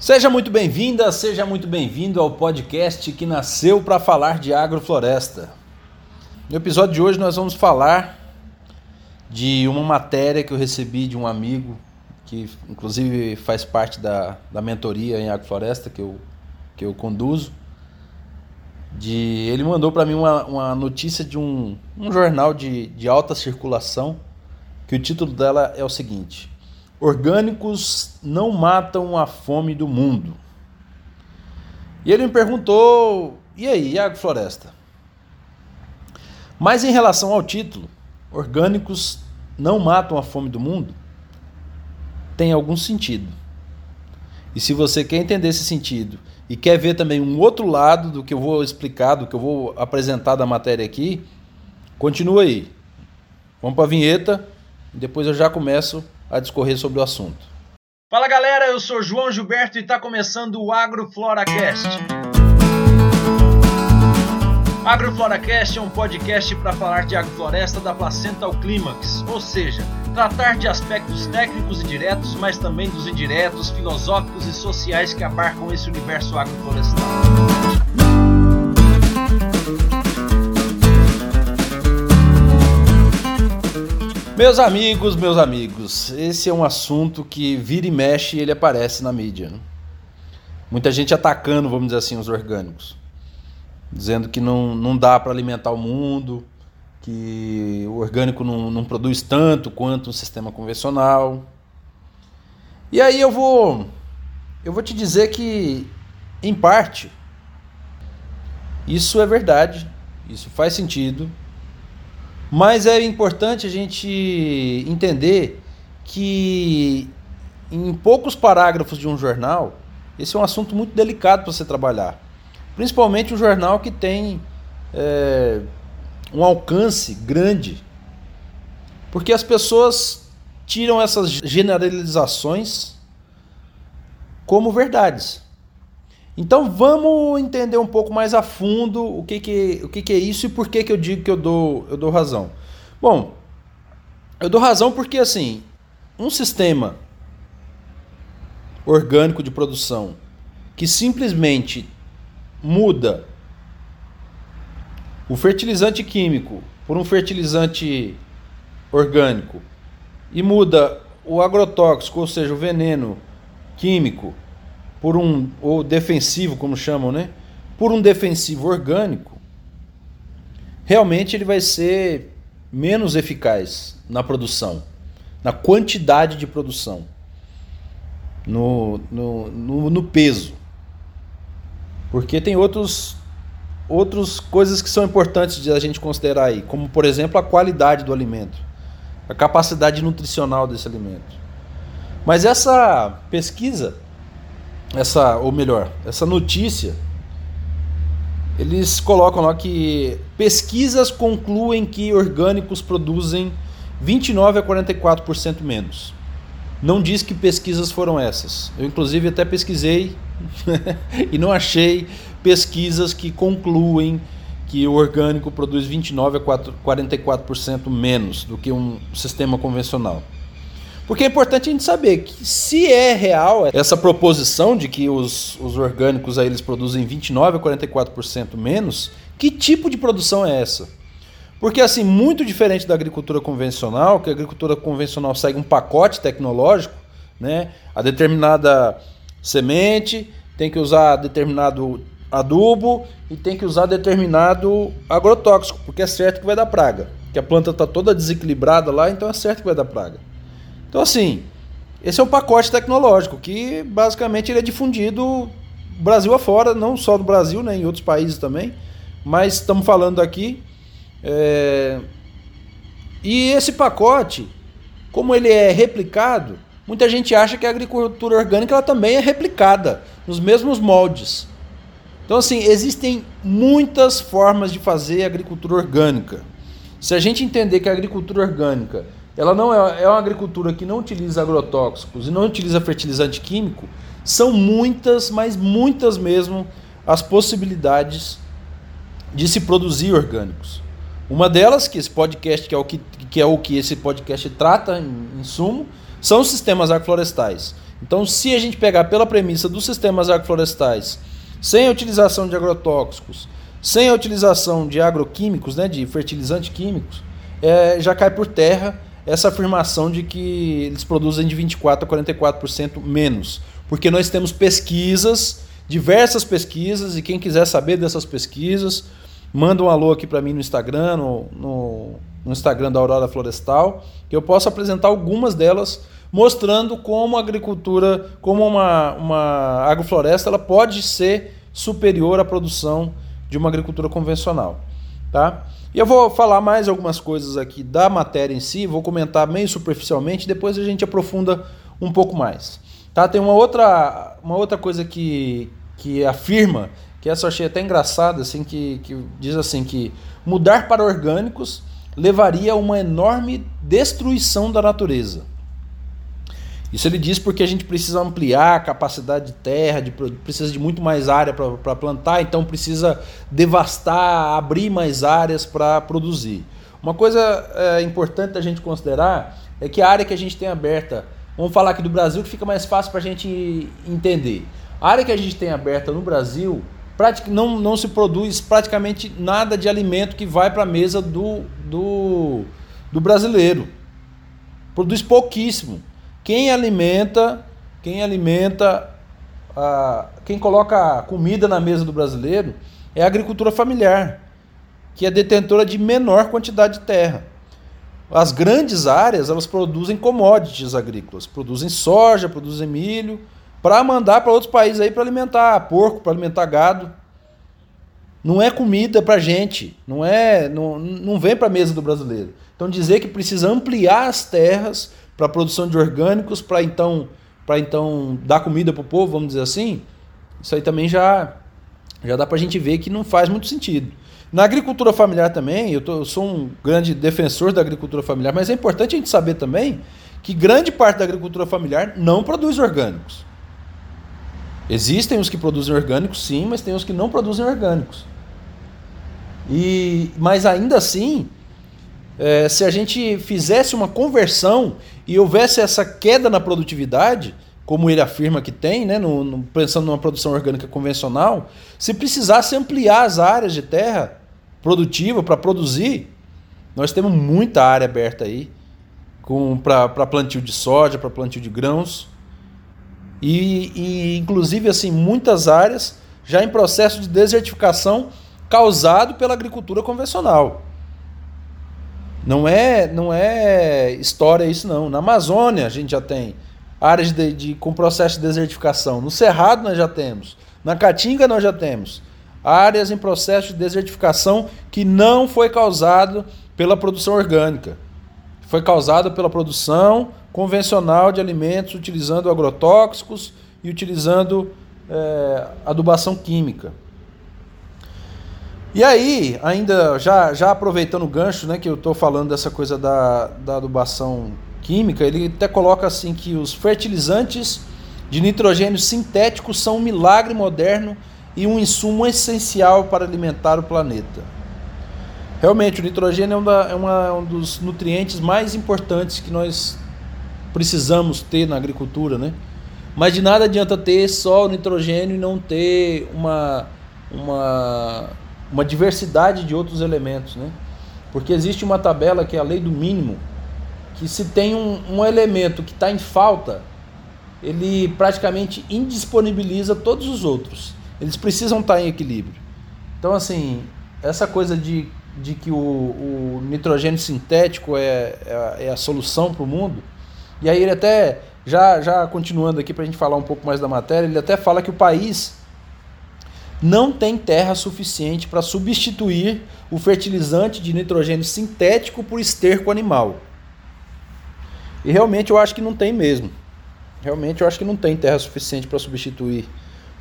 Seja muito bem-vinda, seja muito bem-vindo ao podcast que nasceu para falar de agrofloresta. No episódio de hoje nós vamos falar de uma matéria que eu recebi de um amigo que inclusive faz parte da, da mentoria em agrofloresta que eu, que eu conduzo. De, ele mandou para mim uma, uma notícia de um, um jornal de, de alta circulação que o título dela é o seguinte: Orgânicos não matam a fome do mundo. E ele me perguntou: e aí, Iago Floresta? Mas em relação ao título, Orgânicos não matam a fome do mundo, tem algum sentido. E se você quer entender esse sentido e quer ver também um outro lado do que eu vou explicar, do que eu vou apresentar da matéria aqui, continua aí. Vamos para a vinheta e depois eu já começo a discorrer sobre o assunto. Fala galera, eu sou João Gilberto e está começando o AgroFloracast. AgroFloracast é um podcast para falar de agrofloresta da placenta ao clímax, ou seja, tratar de aspectos técnicos e diretos, mas também dos indiretos, filosóficos e sociais que abarcam esse universo agroflorestal. Meus amigos, meus amigos, esse é um assunto que vira e mexe e ele aparece na mídia. Né? Muita gente atacando, vamos dizer assim, os orgânicos. Dizendo que não, não dá para alimentar o mundo, que o orgânico não, não produz tanto quanto um sistema convencional. E aí eu vou, eu vou te dizer que, em parte, isso é verdade, isso faz sentido, mas é importante a gente entender que em poucos parágrafos de um jornal, esse é um assunto muito delicado para você trabalhar. Principalmente um jornal que tem é, um alcance grande. Porque as pessoas tiram essas generalizações como verdades. Então vamos entender um pouco mais a fundo o que, que, o que, que é isso e por que, que eu digo que eu dou, eu dou razão. Bom, eu dou razão porque assim, um sistema orgânico de produção que simplesmente muda o fertilizante químico por um fertilizante orgânico e muda o agrotóxico, ou seja, o veneno químico por um ou defensivo, como chamam, né? Por um defensivo orgânico, realmente ele vai ser menos eficaz na produção, na quantidade de produção, no, no, no, no peso. Porque tem outros outras coisas que são importantes de a gente considerar aí, como por exemplo a qualidade do alimento, a capacidade nutricional desse alimento. Mas essa pesquisa essa, ou melhor, essa notícia, eles colocam lá que pesquisas concluem que orgânicos produzem 29 a 44% menos. Não diz que pesquisas foram essas. Eu inclusive até pesquisei e não achei pesquisas que concluem que o orgânico produz 29 a 44% menos do que um sistema convencional. Porque é importante a gente saber que se é real essa proposição de que os, os orgânicos aí eles produzem 29 a 44% menos, que tipo de produção é essa? Porque assim, muito diferente da agricultura convencional, que a agricultura convencional segue um pacote tecnológico, né? A determinada semente tem que usar determinado adubo e tem que usar determinado agrotóxico, porque é certo que vai dar praga. Que a planta está toda desequilibrada lá, então é certo que vai dar praga. Então, assim, esse é um pacote tecnológico que basicamente ele é difundido Brasil afora, não só do Brasil, né, em outros países também, mas estamos falando aqui. É... E esse pacote, como ele é replicado, muita gente acha que a agricultura orgânica ela também é replicada nos mesmos moldes. Então, assim, existem muitas formas de fazer agricultura orgânica. Se a gente entender que a agricultura orgânica ela não é, é uma agricultura que não utiliza agrotóxicos e não utiliza fertilizante químico, são muitas, mas muitas mesmo, as possibilidades de se produzir orgânicos. Uma delas, que esse podcast, que é o que, que, é o que esse podcast trata em, em sumo, são os sistemas agroflorestais, Então, se a gente pegar pela premissa dos sistemas agroflorestais, sem a utilização de agrotóxicos, sem a utilização de agroquímicos, né, de fertilizantes químicos, é, já cai por terra essa afirmação de que eles produzem de 24% a 44% menos. Porque nós temos pesquisas, diversas pesquisas, e quem quiser saber dessas pesquisas, manda um alô aqui para mim no Instagram, no, no, no, Instagram da Aurora Florestal, que eu posso apresentar algumas delas, mostrando como a agricultura, como uma, uma agrofloresta, ela pode ser superior à produção de uma agricultura convencional. Tá? E eu vou falar mais algumas coisas aqui da matéria em si, vou comentar meio superficialmente, depois a gente aprofunda um pouco mais. Tá? Tem uma outra, uma outra coisa que, que afirma, que essa eu achei até engraçada, assim, que, que diz assim que mudar para orgânicos levaria a uma enorme destruição da natureza. Isso ele diz porque a gente precisa ampliar a capacidade de terra, de, precisa de muito mais área para plantar, então precisa devastar, abrir mais áreas para produzir. Uma coisa é, importante a gente considerar é que a área que a gente tem aberta, vamos falar aqui do Brasil que fica mais fácil para a gente entender. A área que a gente tem aberta no Brasil, não, não se produz praticamente nada de alimento que vai para a mesa do, do, do brasileiro. Produz pouquíssimo. Quem alimenta, quem alimenta, a, quem coloca comida na mesa do brasileiro é a agricultura familiar, que é detentora de menor quantidade de terra. As grandes áreas, elas produzem commodities agrícolas, produzem soja, produzem milho, para mandar para outros países aí para alimentar porco, para alimentar gado. Não é comida para gente, não é, não, não vem para a mesa do brasileiro. Então dizer que precisa ampliar as terras para produção de orgânicos, para então, para então dar comida para o povo, vamos dizer assim, isso aí também já, já dá para a gente ver que não faz muito sentido. Na agricultura familiar também, eu, tô, eu sou um grande defensor da agricultura familiar, mas é importante a gente saber também que grande parte da agricultura familiar não produz orgânicos. Existem os que produzem orgânicos, sim, mas tem os que não produzem orgânicos. E, mas ainda assim, é, se a gente fizesse uma conversão e houvesse essa queda na produtividade, como ele afirma que tem, né, no, no, pensando numa produção orgânica convencional, se precisasse ampliar as áreas de terra produtiva para produzir, nós temos muita área aberta aí para plantio de soja, para plantio de grãos e, e inclusive assim muitas áreas já em processo de desertificação causado pela agricultura convencional. Não é, não é história isso não. Na Amazônia a gente já tem áreas de, de, com processo de desertificação. No Cerrado nós já temos. Na Caatinga nós já temos. Áreas em processo de desertificação que não foi causado pela produção orgânica. Foi causado pela produção convencional de alimentos utilizando agrotóxicos e utilizando é, adubação química. E aí, ainda já, já aproveitando o gancho, né, que eu estou falando dessa coisa da, da adubação química, ele até coloca assim que os fertilizantes de nitrogênio sintético são um milagre moderno e um insumo essencial para alimentar o planeta. Realmente, o nitrogênio é, um, é uma, um dos nutrientes mais importantes que nós precisamos ter na agricultura, né? Mas de nada adianta ter só o nitrogênio e não ter uma, uma uma diversidade de outros elementos, né? Porque existe uma tabela que é a lei do mínimo, que se tem um, um elemento que está em falta, ele praticamente indisponibiliza todos os outros. Eles precisam estar tá em equilíbrio. Então, assim, essa coisa de, de que o, o nitrogênio sintético é, é, é a solução para o mundo, e aí ele até, já, já continuando aqui para a gente falar um pouco mais da matéria, ele até fala que o país não tem terra suficiente para substituir o fertilizante de nitrogênio sintético por esterco animal. E realmente eu acho que não tem mesmo. Realmente eu acho que não tem terra suficiente para substituir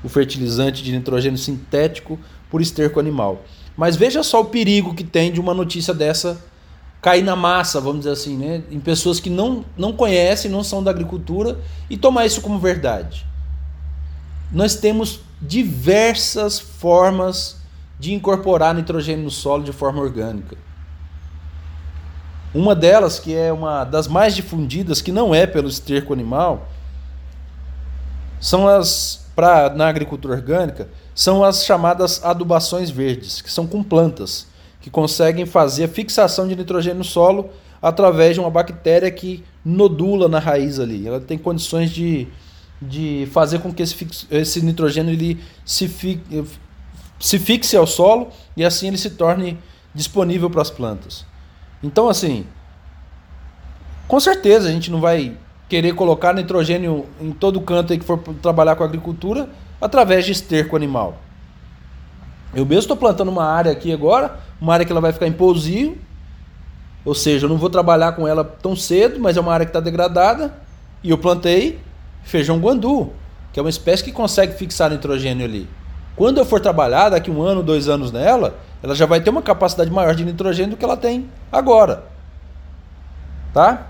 o fertilizante de nitrogênio sintético por esterco animal. Mas veja só o perigo que tem de uma notícia dessa cair na massa, vamos dizer assim, né? em pessoas que não, não conhecem, não são da agricultura e tomar isso como verdade. Nós temos diversas formas de incorporar nitrogênio no solo de forma orgânica. Uma delas, que é uma das mais difundidas, que não é pelo esterco animal, são as para na agricultura orgânica são as chamadas adubações verdes, que são com plantas, que conseguem fazer a fixação de nitrogênio no solo através de uma bactéria que nodula na raiz ali. Ela tem condições de, de fazer com que esse, esse nitrogênio ele se, fi, se fixe ao solo e assim ele se torne disponível para as plantas. Então, assim, com certeza a gente não vai querer colocar nitrogênio em todo canto aí que for trabalhar com agricultura através de esterco animal. Eu mesmo estou plantando uma área aqui agora, uma área que ela vai ficar em pousio, ou seja, eu não vou trabalhar com ela tão cedo, mas é uma área que está degradada, e eu plantei feijão guandu, que é uma espécie que consegue fixar nitrogênio ali. Quando eu for trabalhar, daqui um ano, dois anos nela, ela já vai ter uma capacidade maior de nitrogênio do que ela tem agora. Tá?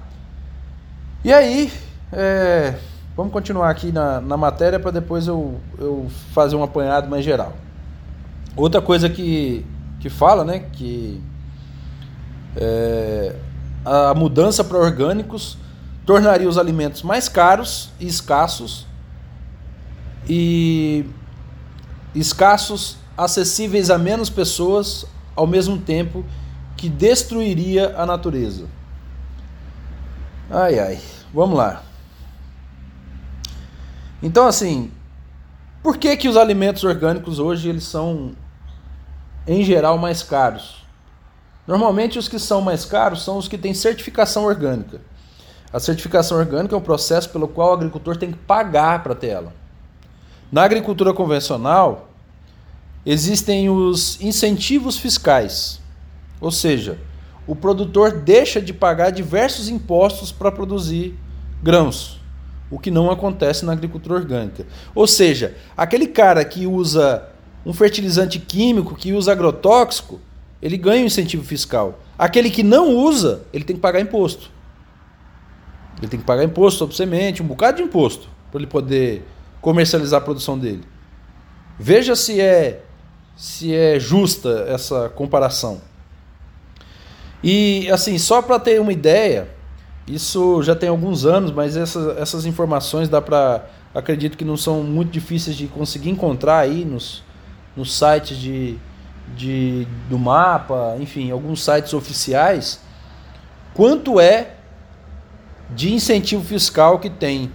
E aí, é, vamos continuar aqui na, na matéria para depois eu, eu fazer um apanhado mais geral. Outra coisa que, que fala, né, que é, a mudança para orgânicos tornaria os alimentos mais caros e escassos e escassos, acessíveis a menos pessoas, ao mesmo tempo que destruiria a natureza. Ai ai, vamos lá. Então assim, por que que os alimentos orgânicos hoje eles são em geral mais caros? Normalmente os que são mais caros são os que têm certificação orgânica. A certificação orgânica é um processo pelo qual o agricultor tem que pagar para ter ela. Na agricultura convencional, existem os incentivos fiscais, ou seja, o produtor deixa de pagar diversos impostos para produzir grãos, o que não acontece na agricultura orgânica. Ou seja, aquele cara que usa um fertilizante químico, que usa agrotóxico, ele ganha um incentivo fiscal. Aquele que não usa, ele tem que pagar imposto. Ele tem que pagar imposto sobre semente, um bocado de imposto, para ele poder comercializar a produção dele. Veja se é se é justa essa comparação. E assim, só para ter uma ideia, isso já tem alguns anos, mas essas, essas informações dá para acredito que não são muito difíceis de conseguir encontrar aí nos, nos sites de, de, do mapa, enfim, alguns sites oficiais, quanto é de incentivo fiscal que tem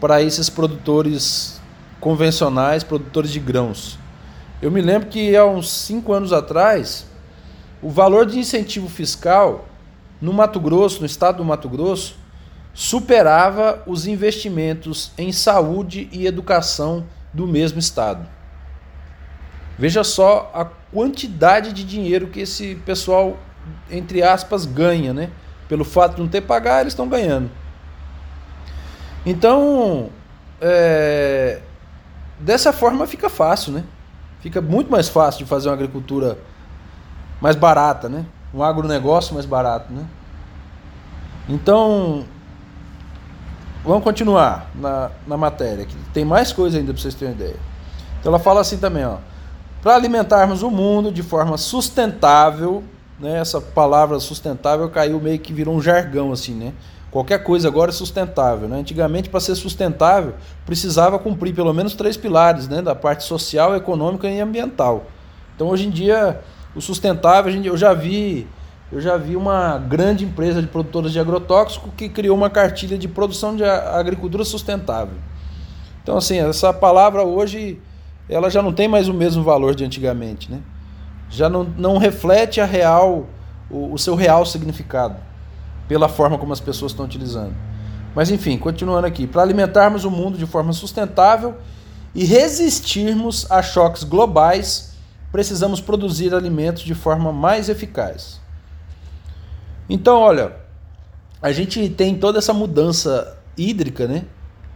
para esses produtores convencionais, produtores de grãos. Eu me lembro que há uns cinco anos atrás, o valor de incentivo fiscal no Mato Grosso, no estado do Mato Grosso, superava os investimentos em saúde e educação do mesmo estado. Veja só a quantidade de dinheiro que esse pessoal, entre aspas, ganha, né? Pelo fato de não ter pagar, eles estão ganhando. Então, é, dessa forma fica fácil, né? Fica muito mais fácil de fazer uma agricultura mais barata, né? Um agronegócio mais barato, né? Então, vamos continuar na, na matéria, que tem mais coisa ainda para vocês terem ideia. Então ela fala assim também, ó. Para alimentarmos o mundo de forma sustentável, né? Essa palavra sustentável caiu meio que virou um jargão assim, né? Qualquer coisa agora é sustentável. Né? Antigamente, para ser sustentável, precisava cumprir pelo menos três pilares, né? da parte social, econômica e ambiental. Então, hoje em dia, o sustentável, eu já vi, eu já vi uma grande empresa de produtores de agrotóxico que criou uma cartilha de produção de agricultura sustentável. Então, assim, essa palavra hoje, ela já não tem mais o mesmo valor de antigamente, né? Já não, não reflete a real, o, o seu real significado pela forma como as pessoas estão utilizando. Mas enfim, continuando aqui, para alimentarmos o mundo de forma sustentável e resistirmos a choques globais, precisamos produzir alimentos de forma mais eficaz. Então, olha, a gente tem toda essa mudança hídrica, né?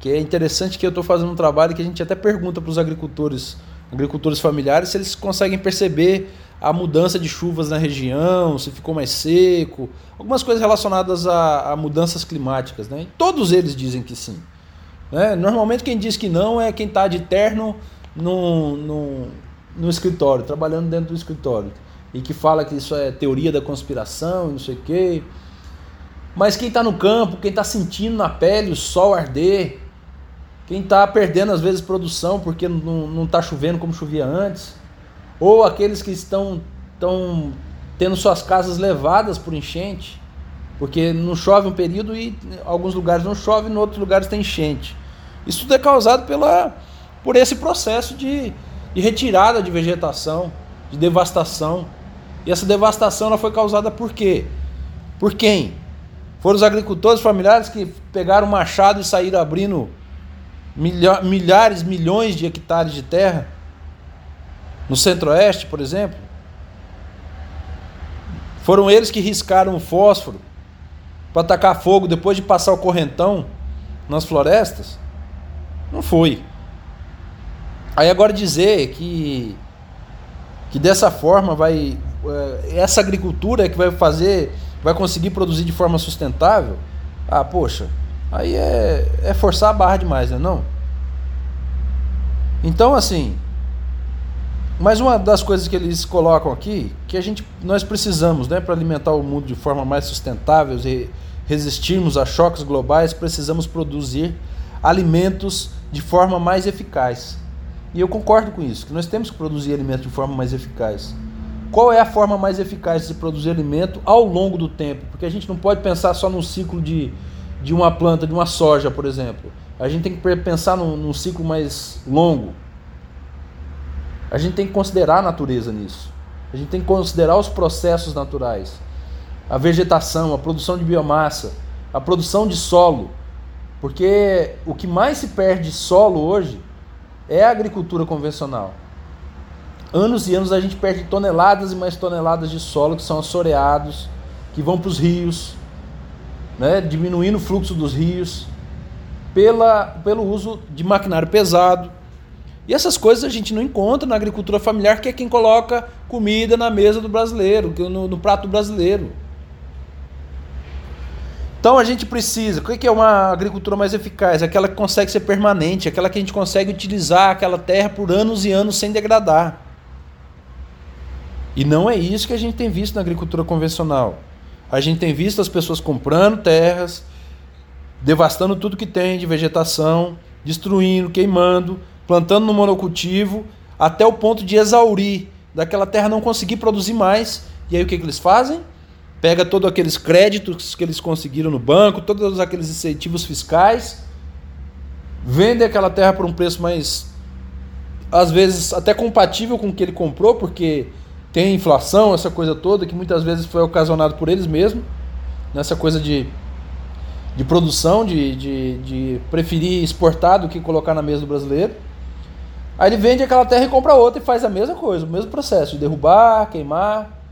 Que é interessante que eu estou fazendo um trabalho que a gente até pergunta para os agricultores, agricultores familiares, se eles conseguem perceber a mudança de chuvas na região, se ficou mais seco, algumas coisas relacionadas a, a mudanças climáticas. Né? Todos eles dizem que sim. Né? Normalmente quem diz que não é quem está de terno no, no, no escritório, trabalhando dentro do escritório, e que fala que isso é teoria da conspiração não sei o quê. Mas quem está no campo, quem está sentindo na pele o sol arder, quem está perdendo às vezes produção porque não está chovendo como chovia antes, ou aqueles que estão, estão tendo suas casas levadas por enchente, porque não chove um período e em alguns lugares não chove, em outros lugares tem enchente. Isso tudo é causado pela, por esse processo de, de retirada de vegetação, de devastação. E essa devastação ela foi causada por quê? Por quem? Foram os agricultores familiares que pegaram o machado e saíram abrindo milhares, milhões de hectares de terra no centro-oeste, por exemplo. Foram eles que riscaram o fósforo para atacar fogo depois de passar o correntão nas florestas? Não foi. Aí agora dizer que que dessa forma vai eh, essa agricultura é que vai fazer, vai conseguir produzir de forma sustentável? Ah, poxa, aí é, é forçar a barra demais, né? Não. Então, assim, mas uma das coisas que eles colocam aqui, que a gente, nós precisamos, né, para alimentar o mundo de forma mais sustentável e resistirmos a choques globais, precisamos produzir alimentos de forma mais eficaz. E eu concordo com isso, que nós temos que produzir alimento de forma mais eficaz. Qual é a forma mais eficaz de produzir alimento ao longo do tempo? Porque a gente não pode pensar só num ciclo de, de uma planta, de uma soja, por exemplo. A gente tem que pensar num, num ciclo mais longo. A gente tem que considerar a natureza nisso. A gente tem que considerar os processos naturais. A vegetação, a produção de biomassa, a produção de solo. Porque o que mais se perde de solo hoje é a agricultura convencional. Anos e anos a gente perde toneladas e mais toneladas de solo que são assoreados, que vão para os rios, né, diminuindo o fluxo dos rios, pela, pelo uso de maquinário pesado. E essas coisas a gente não encontra na agricultura familiar, que é quem coloca comida na mesa do brasileiro, no, no prato brasileiro. Então a gente precisa. O que é uma agricultura mais eficaz? Aquela que consegue ser permanente, aquela que a gente consegue utilizar aquela terra por anos e anos sem degradar. E não é isso que a gente tem visto na agricultura convencional. A gente tem visto as pessoas comprando terras, devastando tudo que tem de vegetação, destruindo, queimando, plantando no monocultivo, até o ponto de exaurir, daquela terra não conseguir produzir mais. E aí o que, que eles fazem? pega todos aqueles créditos que eles conseguiram no banco, todos aqueles incentivos fiscais, vende aquela terra por um preço mais, às vezes, até compatível com o que ele comprou, porque tem inflação, essa coisa toda, que muitas vezes foi ocasionado por eles mesmos, nessa coisa de, de produção, de, de, de preferir exportar do que colocar na mesa do brasileiro. Aí ele vende aquela terra e compra outra e faz a mesma coisa, o mesmo processo de derrubar, queimar,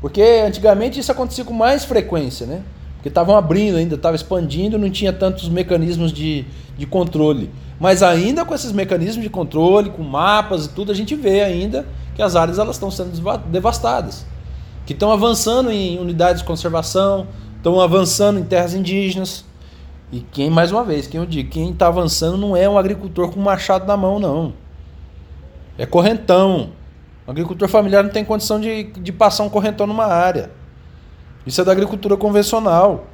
porque antigamente isso acontecia com mais frequência, né? Porque estavam abrindo ainda, estava expandindo, não tinha tantos mecanismos de, de controle. Mas ainda com esses mecanismos de controle, com mapas e tudo, a gente vê ainda que as áreas elas estão sendo devastadas. Que estão avançando em unidades de conservação, estão avançando em terras indígenas. E quem, mais uma vez, quem eu digo, quem está avançando não é um agricultor com machado na mão, não. É correntão, o agricultor familiar não tem condição de, de passar um correntão numa área. Isso é da agricultura convencional.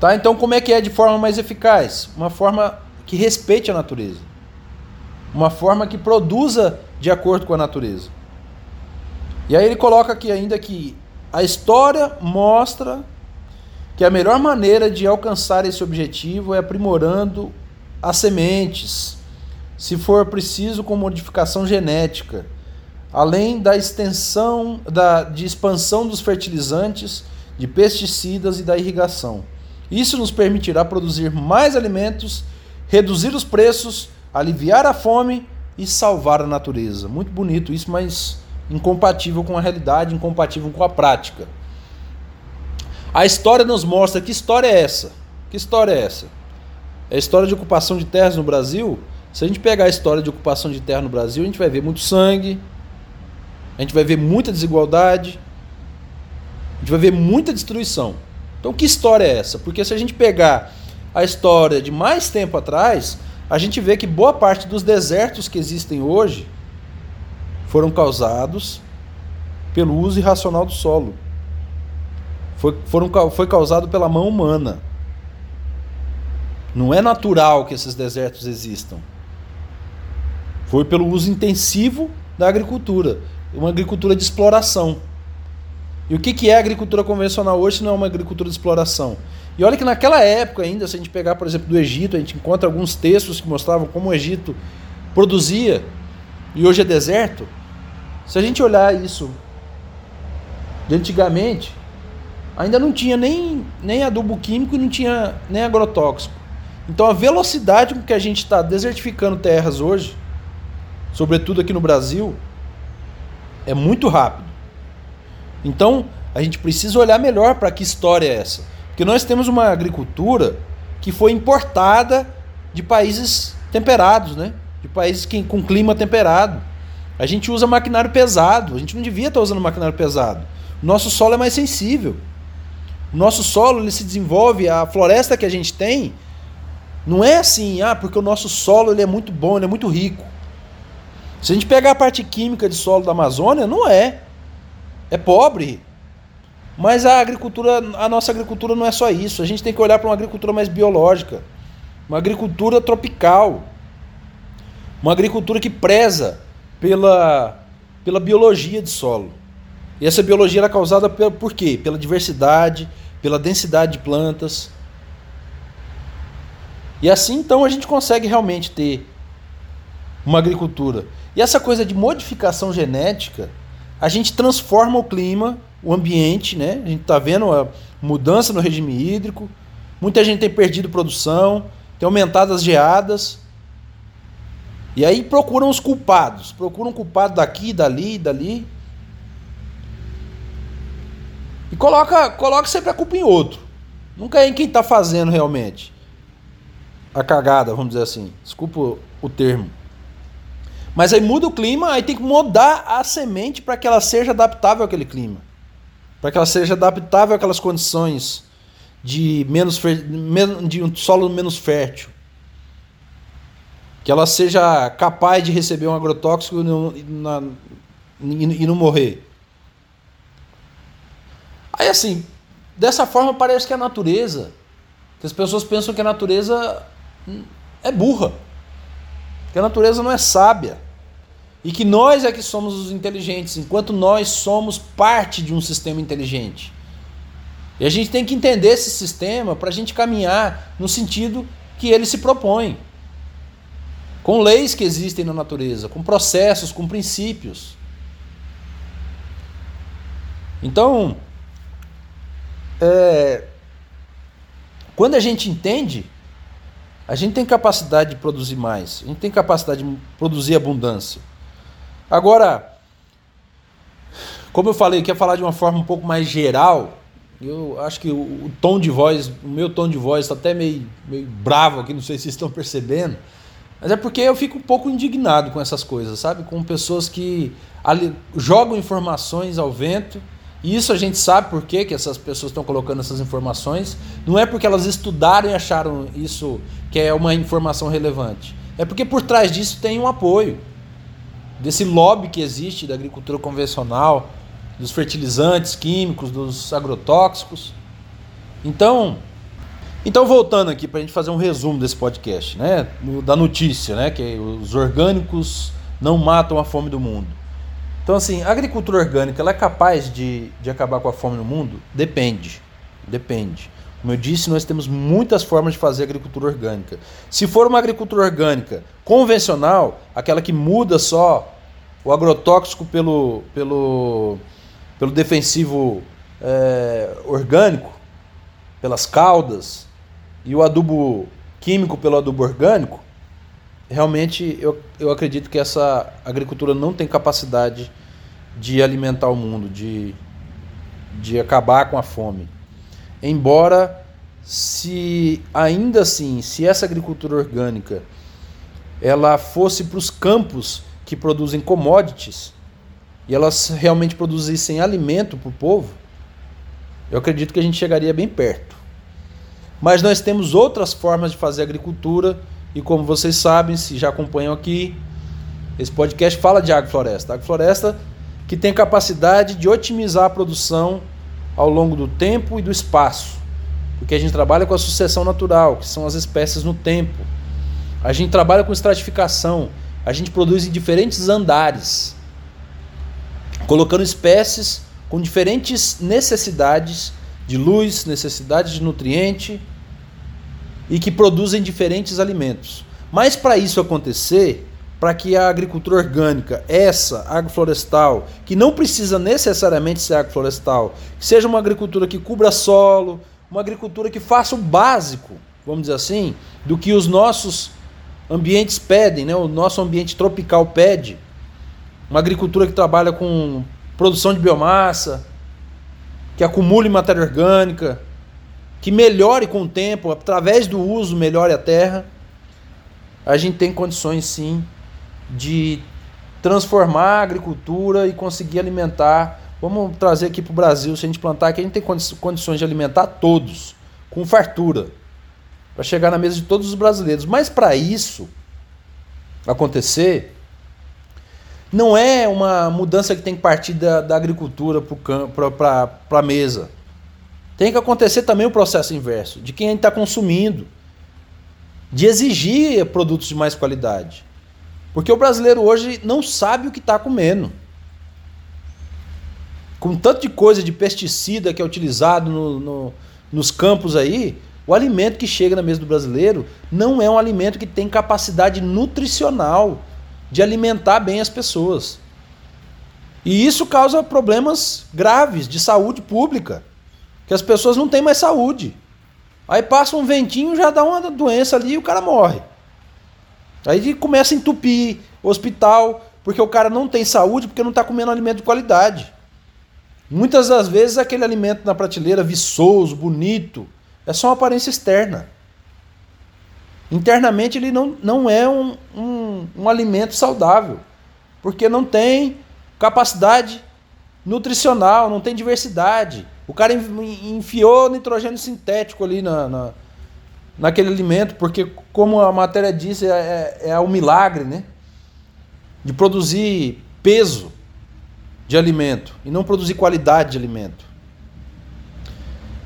Tá? Então, como é que é de forma mais eficaz? Uma forma que respeite a natureza. Uma forma que produza de acordo com a natureza. E aí ele coloca aqui ainda que a história mostra que a melhor maneira de alcançar esse objetivo é aprimorando as sementes, se for preciso com modificação genética, além da extensão da, de expansão dos fertilizantes, de pesticidas e da irrigação. Isso nos permitirá produzir mais alimentos, reduzir os preços, aliviar a fome e salvar a natureza. Muito bonito isso, mas incompatível com a realidade, incompatível com a prática. A história nos mostra que história é essa? Que história é essa? É a história de ocupação de terras no Brasil se a gente pegar a história de ocupação de terra no Brasil, a gente vai ver muito sangue, a gente vai ver muita desigualdade, a gente vai ver muita destruição. Então, que história é essa? Porque se a gente pegar a história de mais tempo atrás, a gente vê que boa parte dos desertos que existem hoje foram causados pelo uso irracional do solo. Foi, foram, foi causado pela mão humana. Não é natural que esses desertos existam. Foi pelo uso intensivo da agricultura, uma agricultura de exploração. E o que, é a agricultura convencional hoje se não é uma agricultura de exploração? E olha que naquela época ainda, se a gente pegar, por exemplo, do Egito, a gente encontra alguns textos que mostravam como o Egito produzia e hoje é deserto. Se a gente olhar isso de antigamente, ainda não tinha nem, nem adubo químico e não tinha nem agrotóxico. Então a velocidade com que a gente está desertificando terras hoje, sobretudo aqui no Brasil, é muito rápido. Então a gente precisa olhar melhor para que história é essa. Porque nós temos uma agricultura que foi importada de países temperados, né? De países que, com clima temperado. A gente usa maquinário pesado. A gente não devia estar usando maquinário pesado. O nosso solo é mais sensível. O nosso solo ele se desenvolve, a floresta que a gente tem não é assim, ah, porque o nosso solo ele é muito bom, ele é muito rico. Se a gente pegar a parte química de solo da Amazônia, não é. É pobre. Mas a agricultura, a nossa agricultura não é só isso. A gente tem que olhar para uma agricultura mais biológica, uma agricultura tropical, uma agricultura que preza pela, pela biologia de solo. E essa biologia é causada por, por quê? Pela diversidade, pela densidade de plantas. E assim então a gente consegue realmente ter uma agricultura. E essa coisa de modificação genética, a gente transforma o clima, o ambiente, né? A gente está vendo a mudança no regime hídrico. Muita gente tem perdido produção, tem aumentado as geadas. E aí procuram os culpados, procuram culpado daqui, dali, dali. E coloca, coloca sempre a culpa em outro. Nunca é em quem está fazendo realmente. A cagada, vamos dizer assim. Desculpa o termo. Mas aí muda o clima, aí tem que mudar a semente para que ela seja adaptável àquele clima. Para que ela seja adaptável àquelas condições de menos de um solo menos fértil. Que ela seja capaz de receber um agrotóxico e não, e morrer. Aí assim, dessa forma parece que a natureza, que as pessoas pensam que a natureza é burra. Que a natureza não é sábia. E que nós é que somos os inteligentes, enquanto nós somos parte de um sistema inteligente. E a gente tem que entender esse sistema para a gente caminhar no sentido que ele se propõe. Com leis que existem na natureza, com processos, com princípios. Então, é, quando a gente entende, a gente tem capacidade de produzir mais, a gente tem capacidade de produzir abundância. Agora, como eu falei, eu queria falar de uma forma um pouco mais geral. Eu acho que o, o tom de voz, o meu tom de voz está até meio, meio bravo aqui, não sei se vocês estão percebendo. Mas é porque eu fico um pouco indignado com essas coisas, sabe? Com pessoas que ali, jogam informações ao vento. E isso a gente sabe por que essas pessoas estão colocando essas informações. Não é porque elas estudaram e acharam isso que é uma informação relevante. É porque por trás disso tem um apoio desse lobby que existe da agricultura convencional, dos fertilizantes químicos, dos agrotóxicos. Então, então voltando aqui para a gente fazer um resumo desse podcast, né, da notícia, né, que os orgânicos não matam a fome do mundo. Então assim, a agricultura orgânica ela é capaz de, de acabar com a fome no mundo? Depende, depende. Como eu disse, nós temos muitas formas de fazer agricultura orgânica. Se for uma agricultura orgânica convencional, aquela que muda só o agrotóxico pelo, pelo, pelo defensivo é, orgânico, pelas caudas, e o adubo químico pelo adubo orgânico, realmente eu, eu acredito que essa agricultura não tem capacidade de alimentar o mundo, de, de acabar com a fome. Embora se ainda assim, se essa agricultura orgânica ela fosse para os campos que produzem commodities e elas realmente produzissem alimento para o povo, eu acredito que a gente chegaria bem perto. Mas nós temos outras formas de fazer agricultura e como vocês sabem, se já acompanham aqui, esse podcast fala de agrofloresta. Agrofloresta que tem capacidade de otimizar a produção ao longo do tempo e do espaço. porque a gente trabalha com a sucessão natural, que são as espécies no tempo. A gente trabalha com estratificação, a gente produz em diferentes andares, colocando espécies com diferentes necessidades de luz, necessidades de nutriente e que produzem diferentes alimentos. Mas para isso acontecer, para que a agricultura orgânica, essa agroflorestal, que não precisa necessariamente ser agroflorestal, seja uma agricultura que cubra solo, uma agricultura que faça o básico, vamos dizer assim, do que os nossos ambientes pedem, né? o nosso ambiente tropical pede. Uma agricultura que trabalha com produção de biomassa, que acumule matéria orgânica, que melhore com o tempo, através do uso, melhore a terra. A gente tem condições sim de transformar a agricultura e conseguir alimentar. Vamos trazer aqui para o Brasil, se a gente plantar aqui, a gente tem condições de alimentar todos, com fartura, para chegar na mesa de todos os brasileiros. Mas para isso acontecer, não é uma mudança que tem que partir da, da agricultura para a mesa. Tem que acontecer também o processo inverso, de quem está consumindo, de exigir produtos de mais qualidade. Porque o brasileiro hoje não sabe o que está comendo. Com tanto de coisa de pesticida que é utilizado no, no, nos campos aí, o alimento que chega na mesa do brasileiro não é um alimento que tem capacidade nutricional de alimentar bem as pessoas. E isso causa problemas graves de saúde pública, que as pessoas não têm mais saúde. Aí passa um ventinho, já dá uma doença ali e o cara morre. Aí começa a entupir hospital, porque o cara não tem saúde, porque não está comendo alimento de qualidade. Muitas das vezes aquele alimento na prateleira viçoso, bonito, é só uma aparência externa. Internamente ele não, não é um, um, um alimento saudável, porque não tem capacidade nutricional, não tem diversidade. O cara enfiou nitrogênio sintético ali na, na naquele alimento, porque, como a matéria diz, é, é, é o milagre né? de produzir peso de alimento e não produzir qualidade de alimento.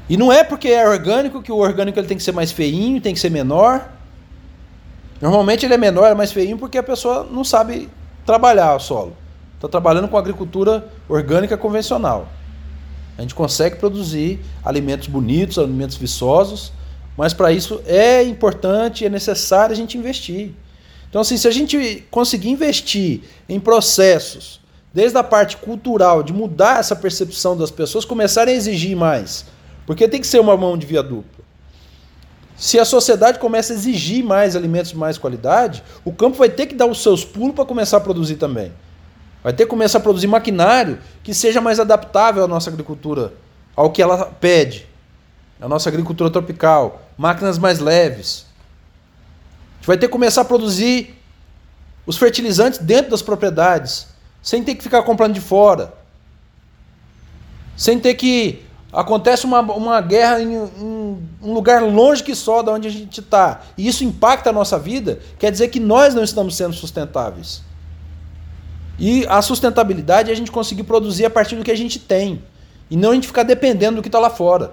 E não é porque é orgânico que o orgânico ele tem que ser mais feinho, tem que ser menor. Normalmente ele é menor, é mais feinho porque a pessoa não sabe trabalhar o solo. Está trabalhando com agricultura orgânica convencional. A gente consegue produzir alimentos bonitos, alimentos viçosos, mas para isso é importante, é necessário a gente investir. Então, assim, se a gente conseguir investir em processos, desde a parte cultural, de mudar essa percepção das pessoas, começarem a exigir mais, porque tem que ser uma mão de via dupla. Se a sociedade começa a exigir mais alimentos de mais qualidade, o campo vai ter que dar os seus pulos para começar a produzir também. Vai ter que começar a produzir maquinário que seja mais adaptável à nossa agricultura, ao que ela pede a nossa agricultura tropical, máquinas mais leves. A gente vai ter que começar a produzir os fertilizantes dentro das propriedades, sem ter que ficar comprando de fora. Sem ter que. Acontece uma, uma guerra em, em um lugar longe que só da onde a gente está. E isso impacta a nossa vida, quer dizer que nós não estamos sendo sustentáveis. E a sustentabilidade é a gente conseguir produzir a partir do que a gente tem. E não a gente ficar dependendo do que está lá fora.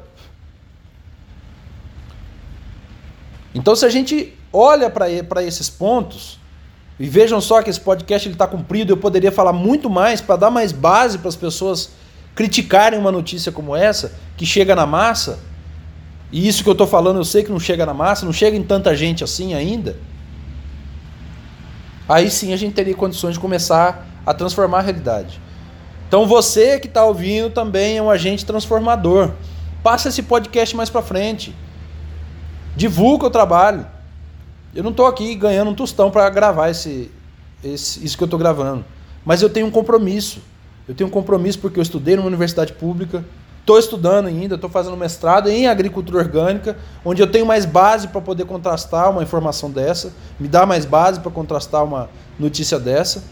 Então, se a gente olha para esses pontos, e vejam só que esse podcast está cumprido, eu poderia falar muito mais para dar mais base para as pessoas criticarem uma notícia como essa, que chega na massa, e isso que eu estou falando eu sei que não chega na massa, não chega em tanta gente assim ainda. Aí sim a gente teria condições de começar a transformar a realidade. Então você que está ouvindo também é um agente transformador. Passa esse podcast mais para frente. Divulga o trabalho. Eu não estou aqui ganhando um tostão para gravar esse, esse, isso que eu estou gravando. Mas eu tenho um compromisso. Eu tenho um compromisso porque eu estudei numa universidade pública, estou estudando ainda, estou fazendo mestrado em agricultura orgânica, onde eu tenho mais base para poder contrastar uma informação dessa, me dá mais base para contrastar uma notícia dessa.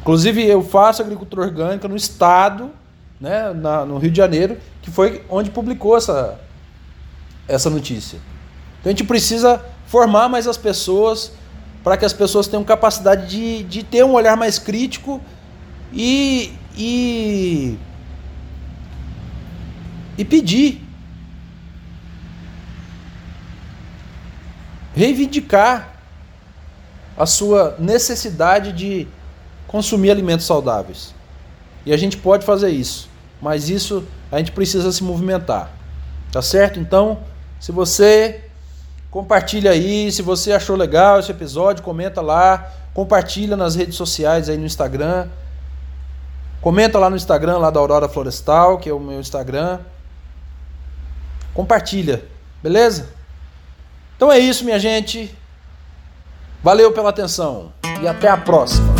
Inclusive, eu faço agricultura orgânica no estado, né, na, no Rio de Janeiro, que foi onde publicou essa, essa notícia. Então a gente precisa formar mais as pessoas para que as pessoas tenham capacidade de, de ter um olhar mais crítico e, e, e pedir. reivindicar a sua necessidade de consumir alimentos saudáveis. E a gente pode fazer isso, mas isso a gente precisa se movimentar. Tá certo? Então, se você compartilha aí, se você achou legal esse episódio, comenta lá, compartilha nas redes sociais aí no Instagram. Comenta lá no Instagram lá da Aurora Florestal, que é o meu Instagram. Compartilha, beleza? Então é isso, minha gente. Valeu pela atenção e até a próxima.